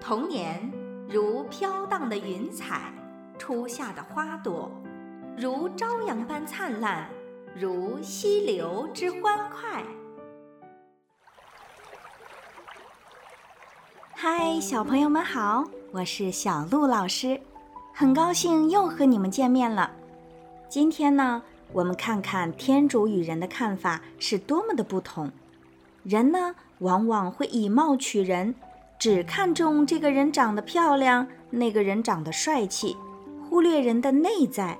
童年如飘荡的云彩，初夏的花朵，如朝阳般灿烂，如溪流之欢快。嗨，小朋友们好，我是小鹿老师，很高兴又和你们见面了。今天呢，我们看看天主与人的看法是多么的不同。人呢，往往会以貌取人，只看重这个人长得漂亮，那个人长得帅气，忽略人的内在；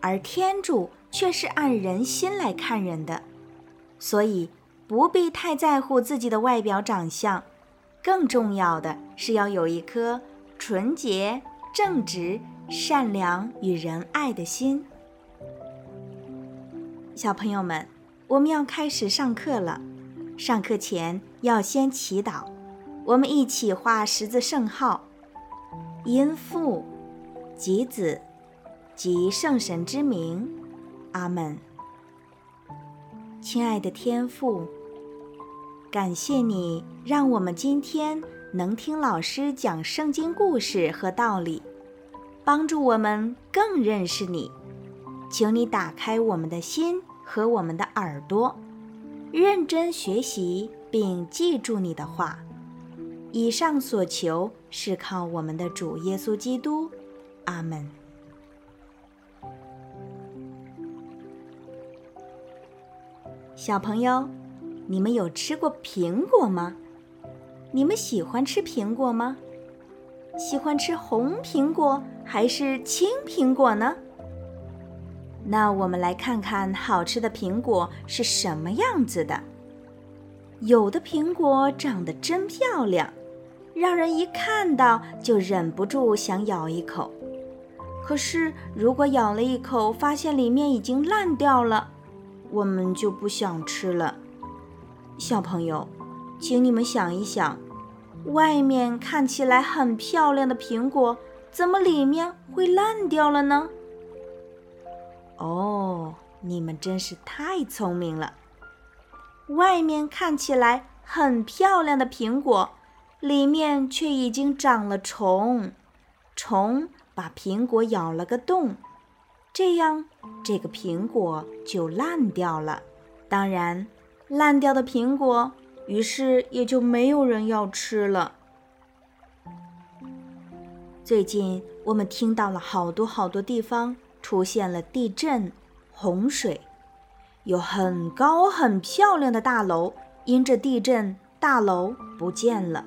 而天主却是按人心来看人的，所以不必太在乎自己的外表长相，更重要的是要有一颗纯洁、正直、善良与仁爱的心。小朋友们，我们要开始上课了。上课前要先祈祷，我们一起画十字圣号，因父、及子、及圣神之名，阿门。亲爱的天父，感谢你让我们今天能听老师讲圣经故事和道理，帮助我们更认识你。求你打开我们的心和我们的耳朵。认真学习并记住你的话。以上所求是靠我们的主耶稣基督。阿门。小朋友，你们有吃过苹果吗？你们喜欢吃苹果吗？喜欢吃红苹果还是青苹果呢？那我们来看看好吃的苹果是什么样子的。有的苹果长得真漂亮，让人一看到就忍不住想咬一口。可是如果咬了一口，发现里面已经烂掉了，我们就不想吃了。小朋友，请你们想一想，外面看起来很漂亮的苹果，怎么里面会烂掉了呢？哦，你们真是太聪明了！外面看起来很漂亮的苹果，里面却已经长了虫，虫把苹果咬了个洞，这样这个苹果就烂掉了。当然，烂掉的苹果，于是也就没有人要吃了。最近我们听到了好多好多地方。出现了地震、洪水，有很高很漂亮的大楼，因着地震，大楼不见了；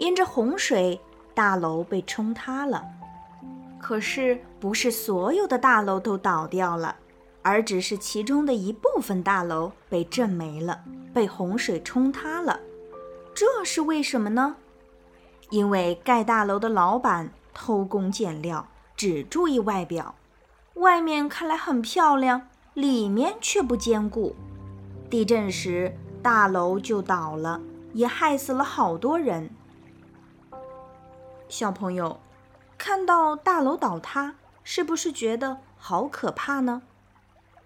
因着洪水，大楼被冲塌了。可是，不是所有的大楼都倒掉了，而只是其中的一部分大楼被震没了，被洪水冲塌了。这是为什么呢？因为盖大楼的老板偷工减料，只注意外表。外面看来很漂亮，里面却不坚固。地震时，大楼就倒了，也害死了好多人。小朋友，看到大楼倒塌，是不是觉得好可怕呢？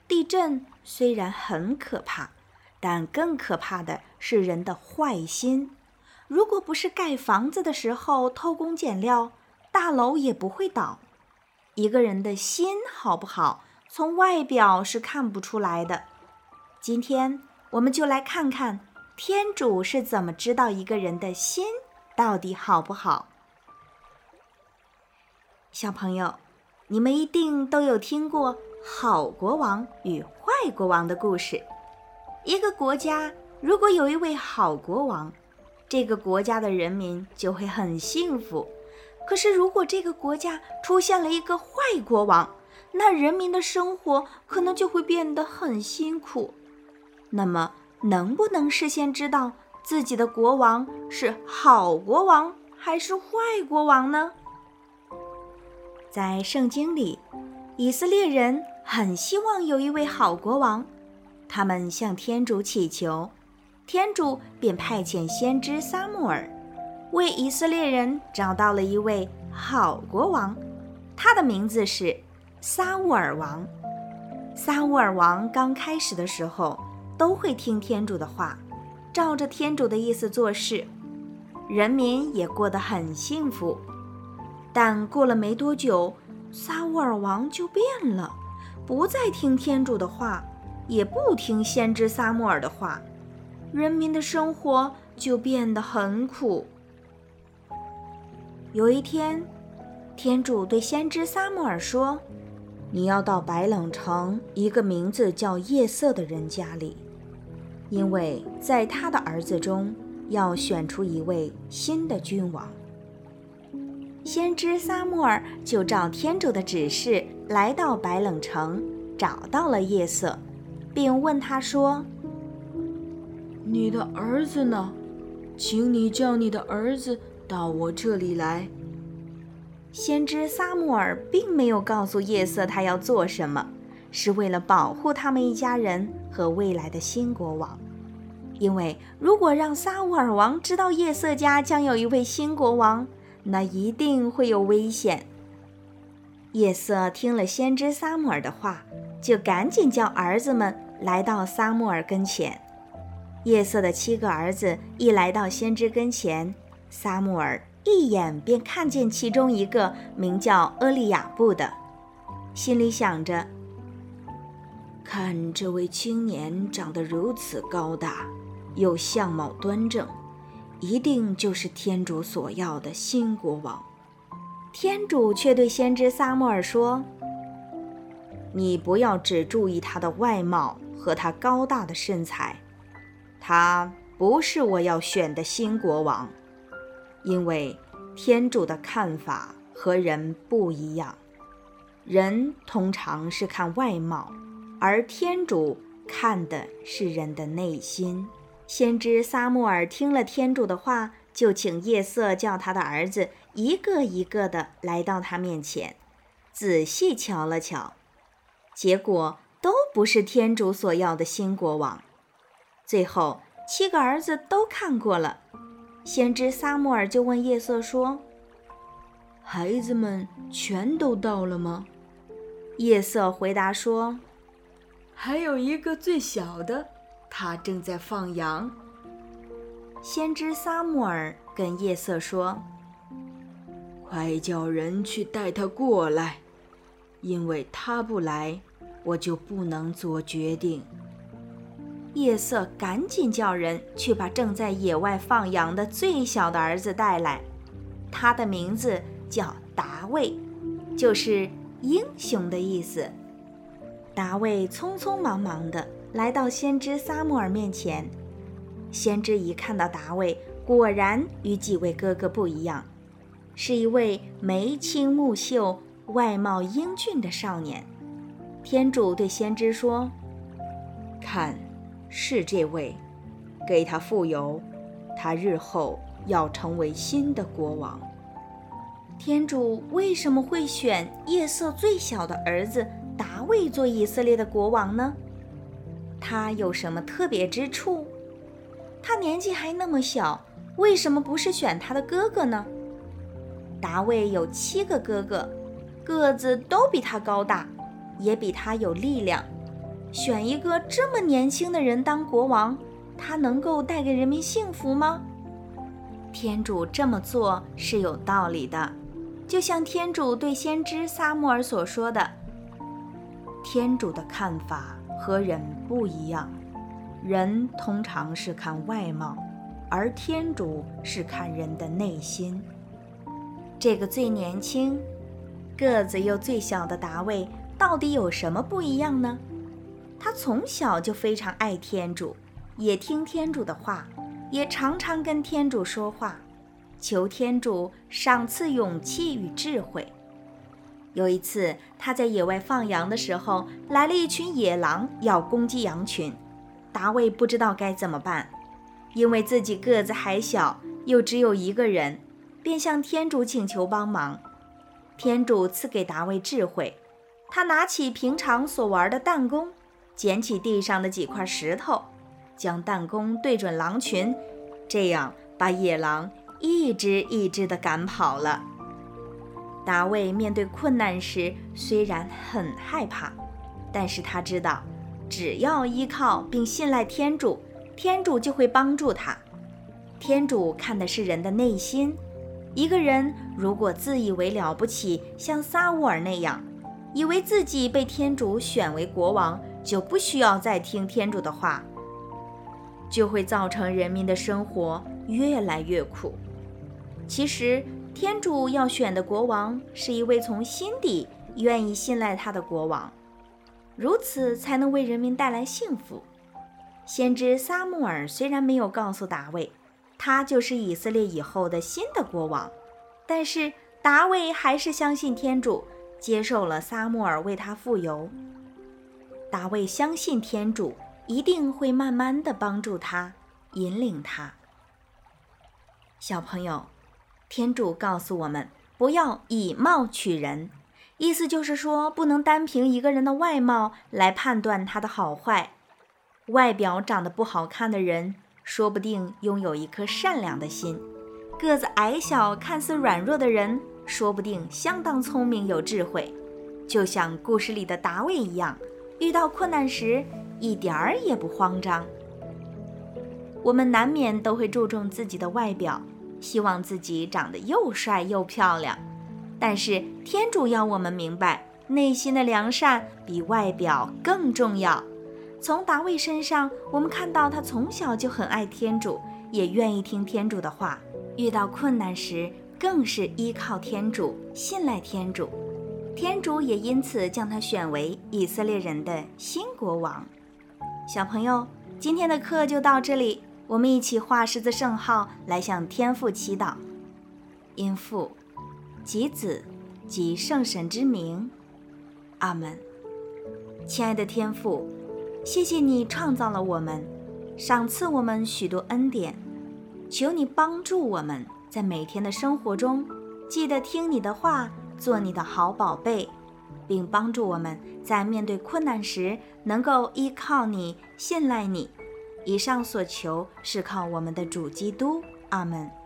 地震虽然很可怕，但更可怕的是人的坏心。如果不是盖房子的时候偷工减料，大楼也不会倒。一个人的心好不好，从外表是看不出来的。今天我们就来看看天主是怎么知道一个人的心到底好不好。小朋友，你们一定都有听过好国王与坏国王的故事。一个国家如果有一位好国王，这个国家的人民就会很幸福。可是，如果这个国家出现了一个坏国王，那人民的生活可能就会变得很辛苦。那么，能不能事先知道自己的国王是好国王还是坏国王呢？在圣经里，以色列人很希望有一位好国王，他们向天主祈求，天主便派遣先知撒母耳。为以色列人找到了一位好国王，他的名字是撒乌尔王。撒乌尔王刚开始的时候都会听天主的话，照着天主的意思做事。人民也过得很幸福。但过了没多久，撒乌尔王就变了，不再听天主的话，也不听先知撒穆尔的话，人民的生活就变得很苦。有一天，天主对先知撒穆尔说：“你要到白冷城一个名字叫夜色的人家里，因为在他的儿子中要选出一位新的君王。”先知撒穆尔就照天主的指示来到白冷城，找到了夜色，并问他说：“你的儿子呢？请你叫你的儿子。”到我这里来。先知撒穆尔并没有告诉夜色他要做什么，是为了保护他们一家人和未来的新国王。因为如果让撒乌尔王知道夜色家将有一位新国王，那一定会有危险。夜色听了先知撒穆尔的话，就赶紧叫儿子们来到撒穆尔跟前。夜色的七个儿子一来到先知跟前。撒穆尔一眼便看见其中一个名叫阿利亚布的，心里想着：看这位青年长得如此高大，又相貌端正，一定就是天主所要的新国王。天主却对先知撒穆尔说：“你不要只注意他的外貌和他高大的身材，他不是我要选的新国王。”因为天主的看法和人不一样，人通常是看外貌，而天主看的是人的内心。先知撒穆尔听了天主的话，就请夜色叫他的儿子一个一个的来到他面前，仔细瞧了瞧，结果都不是天主所要的新国王。最后，七个儿子都看过了。先知撒穆尔就问夜色说：“孩子们全都到了吗？”夜色回答说：“还有一个最小的，他正在放羊。”先知撒穆尔跟夜色说：“快叫人去带他过来，因为他不来，我就不能做决定。”夜色赶紧叫人去把正在野外放羊的最小的儿子带来，他的名字叫达卫，就是英雄的意思。达卫匆匆忙忙的来到先知撒穆尔面前，先知一看到达卫，果然与几位哥哥不一样，是一位眉清目秀、外貌英俊的少年。天主对先知说：“看。”是这位，给他富有，他日后要成为新的国王。天主为什么会选夜色最小的儿子达卫做以色列的国王呢？他有什么特别之处？他年纪还那么小，为什么不是选他的哥哥呢？达卫有七个哥哥，个子都比他高大，也比他有力量。选一个这么年轻的人当国王，他能够带给人民幸福吗？天主这么做是有道理的，就像天主对先知撒穆尔所说的：“天主的看法和人不一样，人通常是看外貌，而天主是看人的内心。”这个最年轻、个子又最小的达卫，到底有什么不一样呢？他从小就非常爱天主，也听天主的话，也常常跟天主说话，求天主赏赐勇气与智慧。有一次，他在野外放羊的时候，来了一群野狼要攻击羊群，达卫不知道该怎么办，因为自己个子还小，又只有一个人，便向天主请求帮忙。天主赐给达卫智慧，他拿起平常所玩的弹弓。捡起地上的几块石头，将弹弓对准狼群，这样把野狼一只一只地赶跑了。达卫面对困难时虽然很害怕，但是他知道，只要依靠并信赖天主，天主就会帮助他。天主看的是人的内心。一个人如果自以为了不起，像撒乌尔那样，以为自己被天主选为国王，就不需要再听天主的话，就会造成人民的生活越来越苦。其实，天主要选的国王是一位从心底愿意信赖他的国王，如此才能为人民带来幸福。先知撒穆尔虽然没有告诉大卫，他就是以色列以后的新的国王，但是大卫还是相信天主，接受了撒穆尔为他傅油。大卫相信天主一定会慢慢的帮助他，引领他。小朋友，天主告诉我们不要以貌取人，意思就是说不能单凭一个人的外貌来判断他的好坏。外表长得不好看的人，说不定拥有一颗善良的心；个子矮小、看似软弱的人，说不定相当聪明有智慧。就像故事里的达卫一样，遇到困难时一点儿也不慌张。我们难免都会注重自己的外表，希望自己长得又帅又漂亮。但是天主要我们明白，内心的良善比外表更重要。从达卫身上，我们看到他从小就很爱天主，也愿意听天主的话。遇到困难时，更是依靠天主，信赖天主。天主也因此将他选为以色列人的新国王。小朋友，今天的课就到这里，我们一起画十字圣号来向天父祈祷。因父、及子、及圣神之名，阿门。亲爱的天父。谢谢你创造了我们，赏赐我们许多恩典，求你帮助我们在每天的生活中记得听你的话，做你的好宝贝，并帮助我们在面对困难时能够依靠你、信赖你。以上所求是靠我们的主基督。阿门。